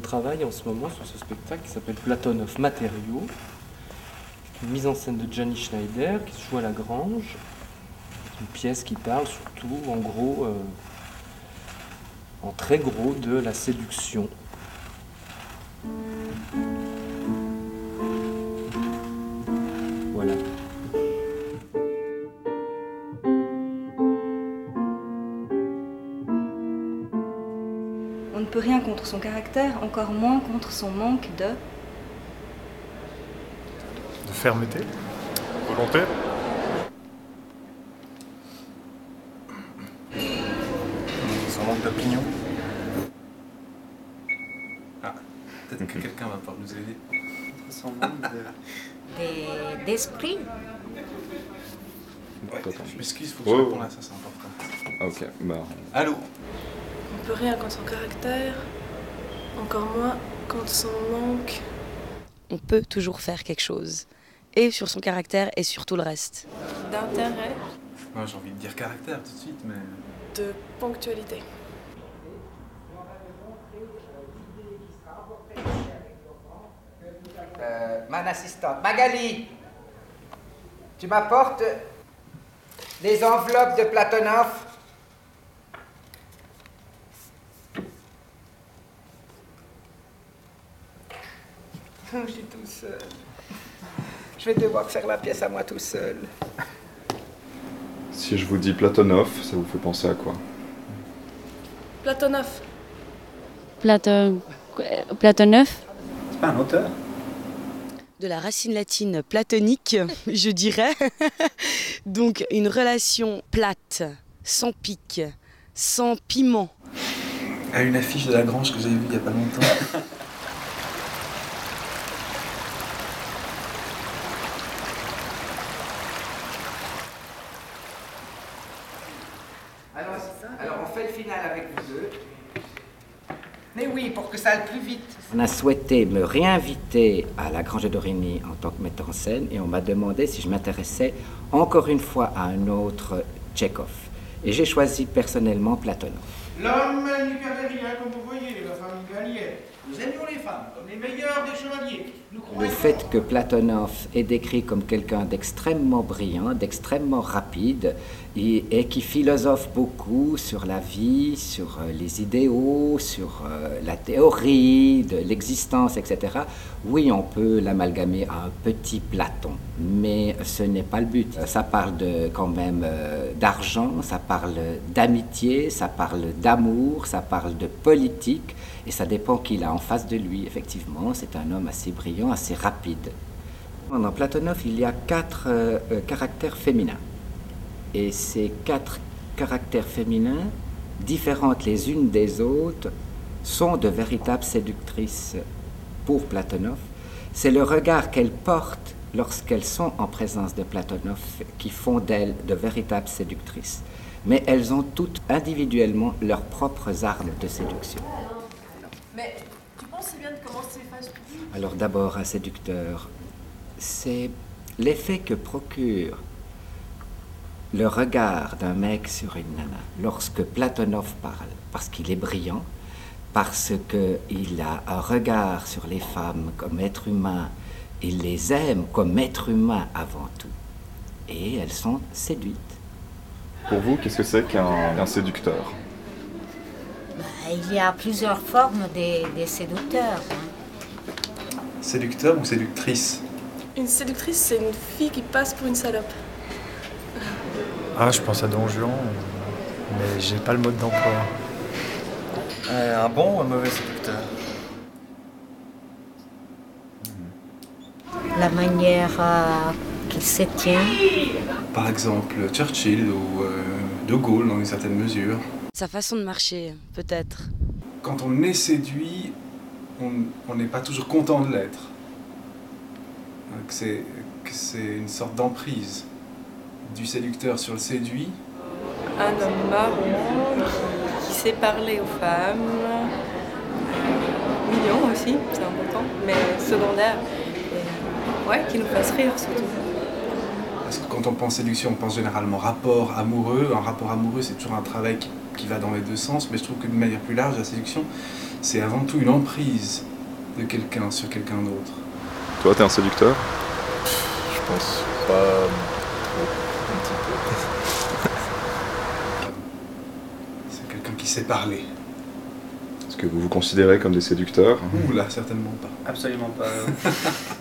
travaille en ce moment sur ce spectacle qui s'appelle Platonov Matériaux, une mise en scène de Gianni Schneider qui se joue à la Grange. Une pièce qui parle surtout, en gros, euh, en très gros, de la séduction. Peut rien contre son caractère, encore moins contre son manque de... De fermeté Volonté Son manque d'opinion. Ah, peut-être que quelqu'un va pouvoir nous aider. Son manque de... des- d'esprit. Ouais, je m'excuse, faut que Oh. je réponde à ça, c'est important. Ah, Ok, bah. Allô On peut rien contre son caractère, encore moins contre son manque. On peut toujours faire quelque chose. Et sur son caractère et sur tout le reste. D'intérêt, Moi j'ai envie de dire caractère tout de suite, mais. de ponctualité. Euh, man assistante. Magali, tu m'apportes les enveloppes de Platonov? Je suis tout seul. Je vais devoir faire la pièce à moi tout seul. Si je vous dis Platonov, ça vous fait penser à quoi? Platonov, Platon... Platonov? C'est pas un auteur De la racine latine platonique, je dirais. Donc une relation plate, sans pic, sans piment. À une affiche de la Grange que j'ai vue il y a pas longtemps. fait le final avec vous deux. Mais oui, pour que ça aille plus vite. On a souhaité me réinviter à la Grange d'Origny en tant que metteur en scène et on m'a demandé si je m'intéressais encore une fois à un autre Tchekhov. Et j'ai choisi personnellement Platonov. L'homme comme vous voyez, la femme. Nous aimions les femmes, comme les des chevaliers. Le fait que Platonov est décrit comme quelqu'un d'extrêmement brillant, d'extrêmement rapide, et, et qui philosophe beaucoup sur la vie, sur euh, les idéaux, sur euh, la théorie de l'existence, etc. Oui, on peut l'amalgamer à un petit Platon, mais ce n'est pas le but. Euh, Ça parle quand même euh, d'argent, ça parle d'amitié, ça parle d'amour, ça parle de politique, et ça dépend qu'il a en face de lui. Effectivement, c'est un homme assez brillant, assez rapide. Dans Platonov, il y a quatre euh, caractères féminins. Et ces quatre caractères féminins, différentes les unes des autres, sont de véritables séductrices pour Platonov. C'est le regard qu'elles portent lorsqu'elles sont en présence de Platonov qui font d'elles de véritables séductrices. Mais elles ont toutes individuellement leurs propres armes de séduction. mais tu penses bien de Alors d'abord, un séducteur, c'est l'effet que procure le regard d'un mec sur une nana lorsque Platonov parle, parce qu'il est brillant, parce qu'il a un regard sur les femmes comme être humain, il les aime comme être humain avant tout, et elles sont séduites. Pour vous, qu'est-ce que c'est qu'un séducteur? Bah, il y a plusieurs formes des, des séducteurs. hein. Séducteur ou séductrice? Une séductrice, c'est une fille qui passe pour une salope. Ah, je pense à Don Juan, mais j'ai pas le mode d'emploi. Euh, Un bon ou un mauvais séducteur? La manière euh, qu'il se tient. Par exemple, Churchill ou euh, De Gaulle dans une certaine mesure. Sa façon de marcher, peut-être. Quand on est séduit, on n'est pas toujours content de l'être. Que c'est que c'est une sorte d'emprise du séducteur sur le séduit. Un homme marron qui sait parler aux femmes. Mignon aussi, c'est important, mais secondaire. Ouais, qui nous fasse rire surtout. Parce que quand on pense séduction, on pense généralement rapport amoureux. Un rapport amoureux, c'est toujours un travail qui, qui va dans les deux sens, mais je trouve que de manière plus large, la séduction, c'est avant tout une emprise de quelqu'un sur quelqu'un d'autre. Toi, t'es un séducteur? Je pense pas trop, un petit peu. C'est quelqu'un qui sait parler. Est-ce que vous vous considérez comme des séducteurs? Ouh là, certainement pas. Absolument pas.